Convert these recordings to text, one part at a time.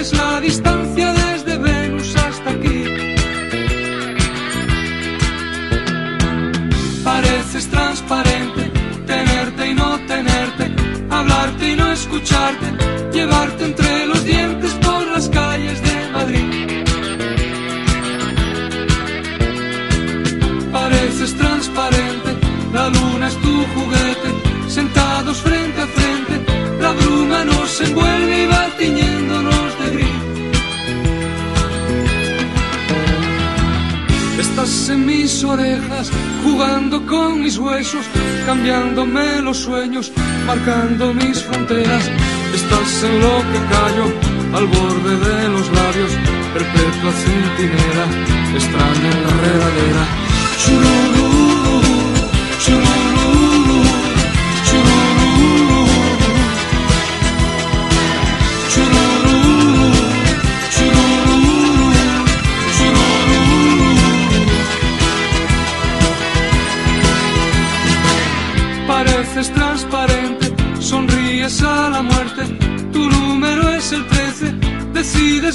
es la distancia. Mis orejas, jugando con mis huesos, cambiándome los sueños, marcando mis fronteras. Estás en lo que callo, al borde de los labios, perpetua centinela, extraña enredadera.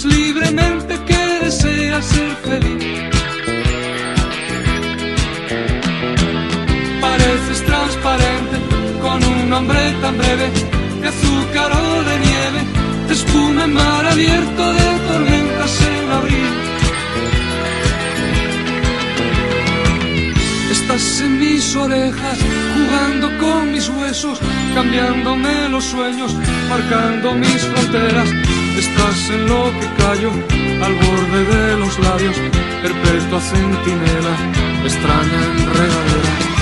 Libremente que deseas ser feliz. Pareces transparente, con un nombre tan breve, de azúcar o de nieve, de espuma en mar abierto de tormentas en abril. Estás en mis orejas, jugando con mis huesos, cambiándome los sueños, marcando mis fronteras. Estás en lo que callo, al borde de los labios, perpetua centinela, extraña enredadera.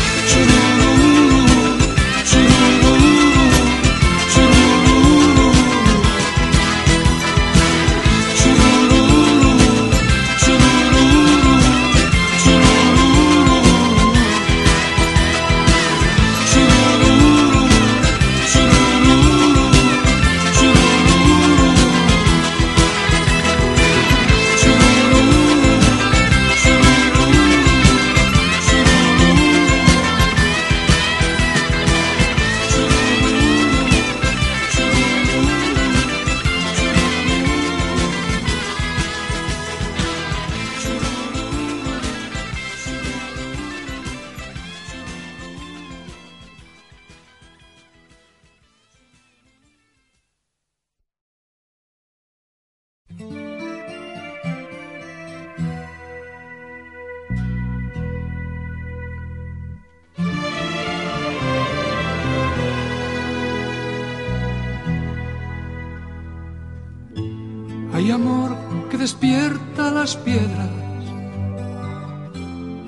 Piedras.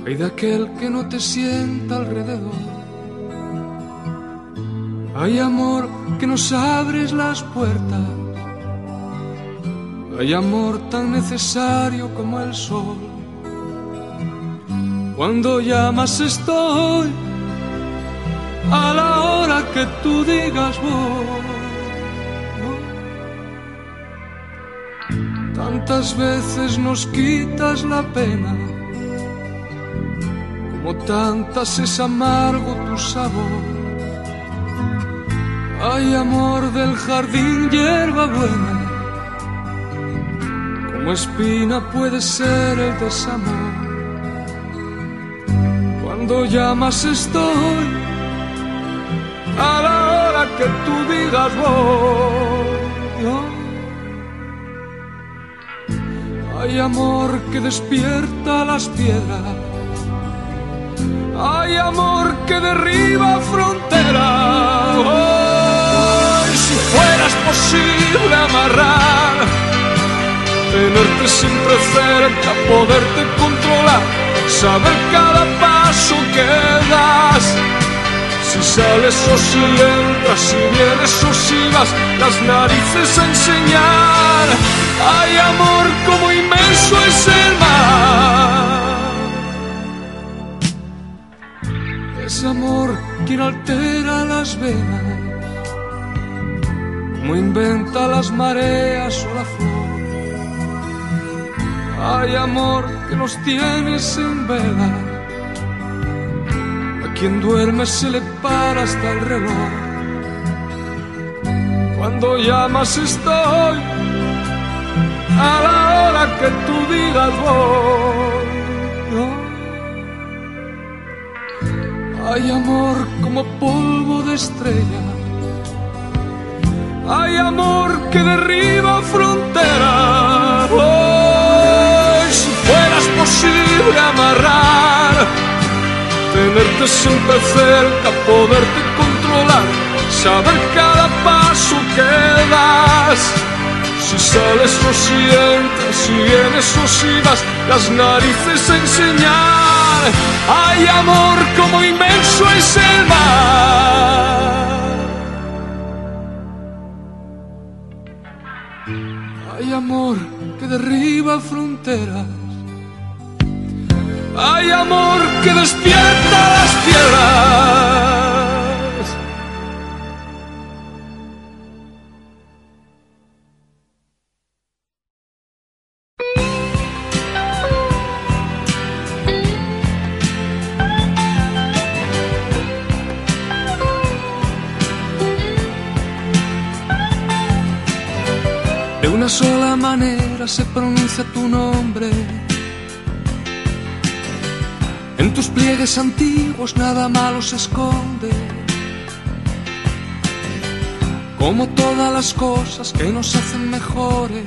Hay de aquel que no te sienta alrededor. Hay amor que nos abres las puertas. Hay amor tan necesario como el sol. Cuando llamas estoy a la hora que tú digas voy. Tantas veces nos quitas la pena, como tantas es amargo tu sabor. Hay amor del jardín, hierba buena, como espina puede ser el desamor. Cuando llamas estoy, a la hora que tú digas voy. Hay amor que despierta las piedras. Hay amor que derriba fronteras. Oh, y si fueras posible amarrar, tenerte siempre cerca, poderte controlar, saber cada paso que das. Si sales o si entras, si vienes o si vas, las narices enseñar. Hay amor como inmenso es el mar. Es amor quien altera las venas, como inventa las mareas o la flor. Hay amor que nos tienes en vela quien duerme se le para hasta el reloj. Cuando llamas estoy a la hora que tú digas voy. Hay amor como polvo de estrella, Hay amor que derriba fronteras. Si fueras posible amarrar, tenerte siempre cerca, poderte controlar, saber cada paso que das. Si sales vienes o si vas, las narices a enseñar. Hay amor como inmenso es el mar. Hay amor que derriba fronteras. Hay amor que despierta las piedras. Una sola manera se pronuncia tu nombre. En tus pliegues antiguos nada malo se esconde. Como todas las cosas que nos hacen mejores,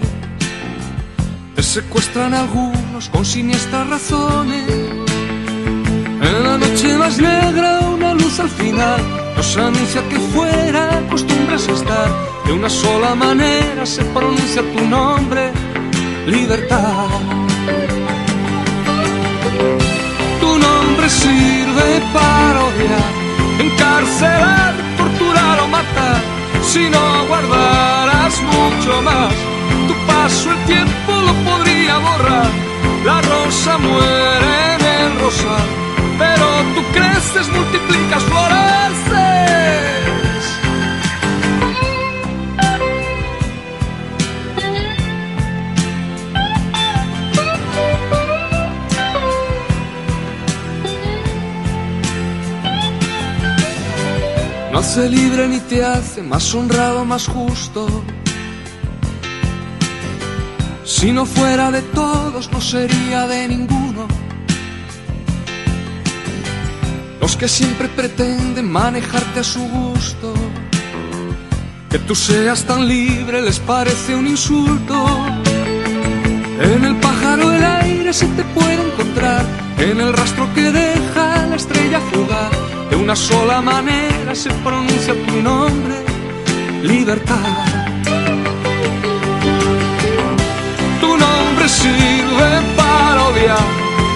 te secuestran algunos con siniestras razones. En la noche más negra una luz al final nos anuncia que fuera acostumbras estar. De una sola manera se pronuncia tu nombre, libertad. Tu nombre sirve para odiar, encarcelar, torturar o matar. Si no guardaras mucho más, tu paso el tiempo lo podría borrar. La rosa muere libre ni te hace más honrado, más justo. Si no fuera de todos, no sería de ninguno. Los que siempre pretenden manejarte a su gusto. Que tú seas tan libre les parece un insulto. En el pájaro el aire se te puede encontrar, en el rastro que deja la estrella fugaz. De una sola manera se pronuncia tu nombre, libertad. Tu nombre sirve para odiar,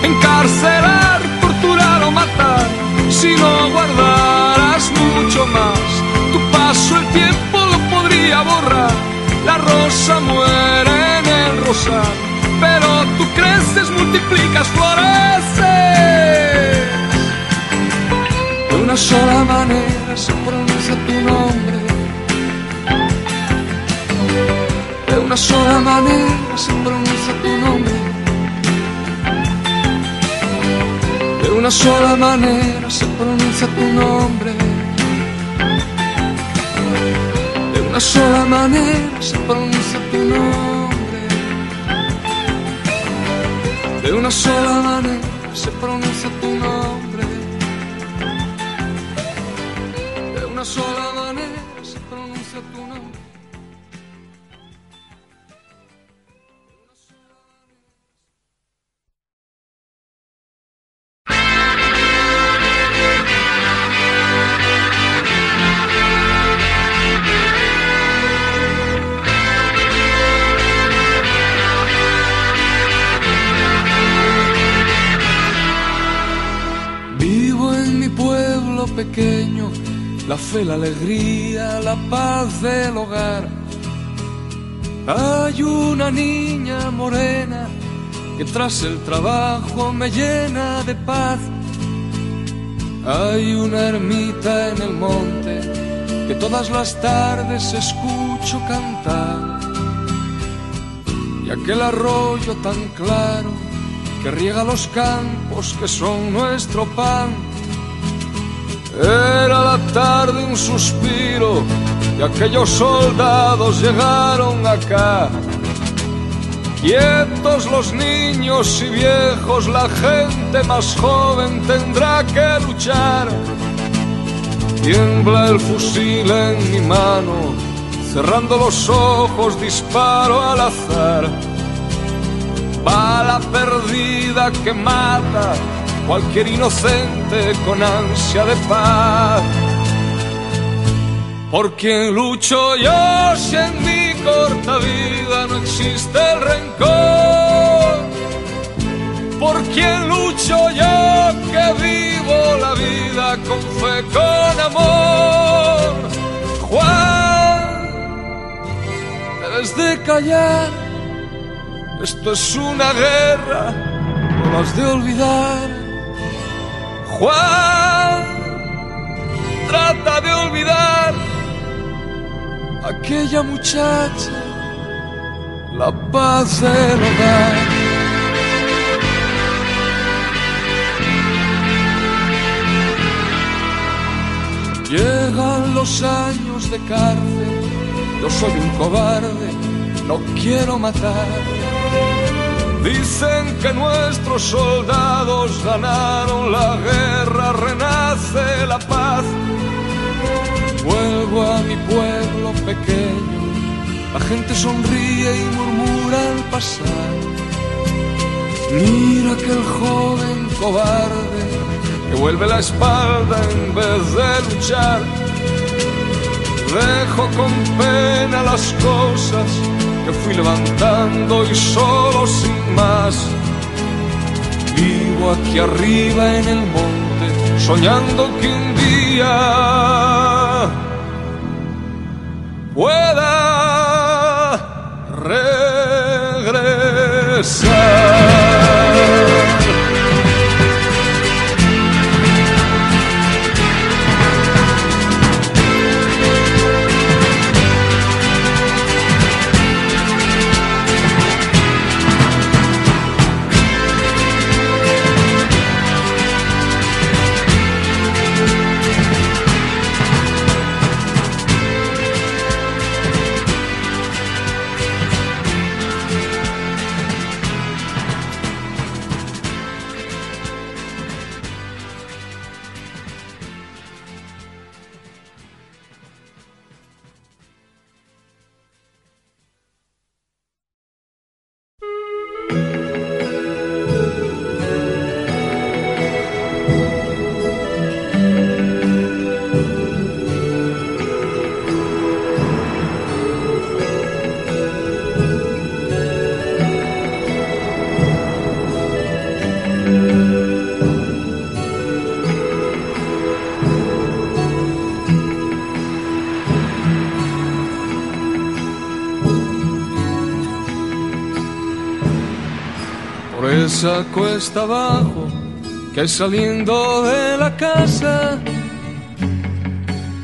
encarcelar, sola manera se pronuncia tu nombre. De una sola manera se pronuncia tu nombre. De una sola manera se pronuncia tu nombre. De una sola manera se pronuncia tu nombre. De una sola manera se pronuncia tu nombre. De la alegría, la paz del hogar. Hay una niña morena que tras el trabajo me llena de paz. Hay una ermita en el monte que todas las tardes escucho cantar. Y aquel arroyo tan claro que riega los campos que son nuestro pan. Era la tarde un suspiro y aquellos soldados llegaron acá. Quietos los niños y viejos, la gente más joven tendrá que luchar. Tiembla el fusil en mi mano, cerrando los ojos disparo al azar. Bala perdida que mata cualquier inocente con ansia de paz. Por quien lucho yo si en mi corta vida no existe el rencor. Por quien lucho yo que vivo la vida con fe, con amor. Juan, debes de callar. Esto es una guerra, no has de olvidar. Juan, trata de olvidar aquella muchacha, la paz del hogar. Llegan los años de cárcel, yo soy un cobarde, no quiero matar. Dicen que nuestros soldados ganaron la guerra, renace la paz. Vuelvo a mi pueblo pequeño, la gente sonríe y murmura al pasar. Mira que el joven cobarde que vuelve la espalda en vez de luchar. Dejo con pena las cosas que fui levantando y solo sin más. Vivo aquí arriba en el monte, soñando que un día pueda regresar. Esa cuesta abajo que saliendo de la casa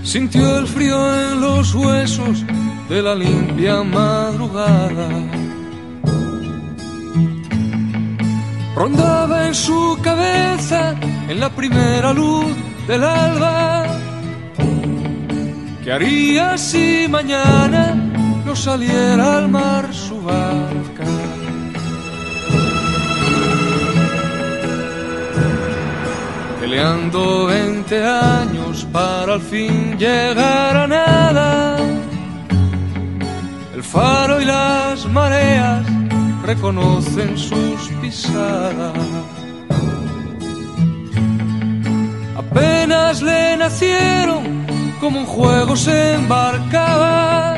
sintió el frío en los huesos de la limpia madrugada. Rondaba en su cabeza en la primera luz del alba. ¿Qué haría si mañana no saliera al mar su barca? Peleando 20 años para al fin llegar a nada. El faro y las mareas reconocen sus pisadas. Apenas le nacieron, como un juego se embarcaba,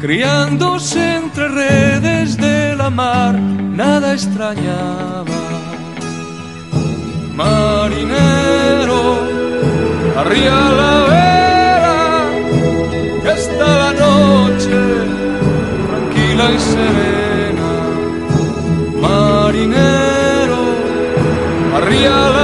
criándose entre redes de la mar, nada extrañaba. Marinero, arriba la vela, que la noche tranquila y serena. Marinero, arriba la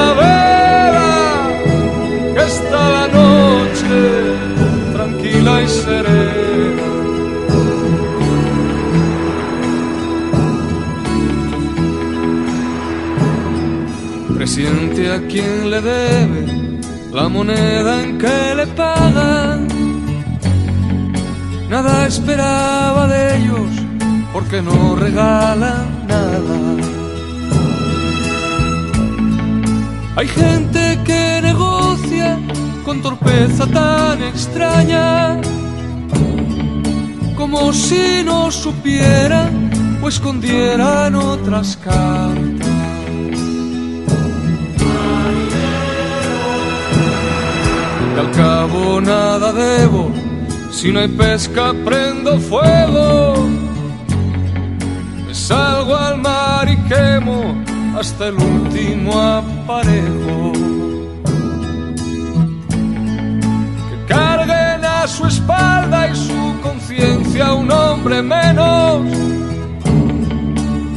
moneda en que le pagan. Nada esperaba de ellos porque no regalan nada. Hay gente que negocia con torpeza tan extraña como si no supiera o escondieran otras cartas. Al cabo nada debo, si no hay pesca prendo fuego. Me salgo al mar y quemo hasta el último aparejo. Que carguen a su espalda y su conciencia un hombre menos.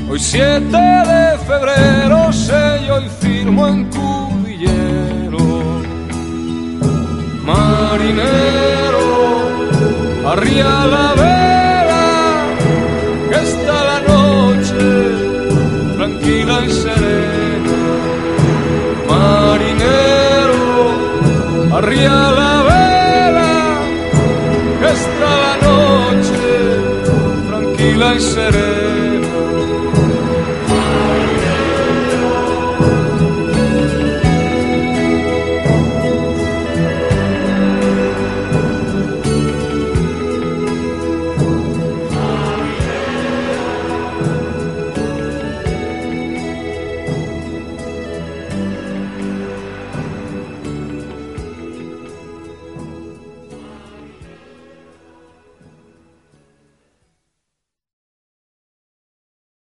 Hoy 7 de febrero sello y firmo en cudillero. Marinero, arría la vela, que está la noche tranquila y serena. Marinero, arría la vela, que está la noche tranquila y serena.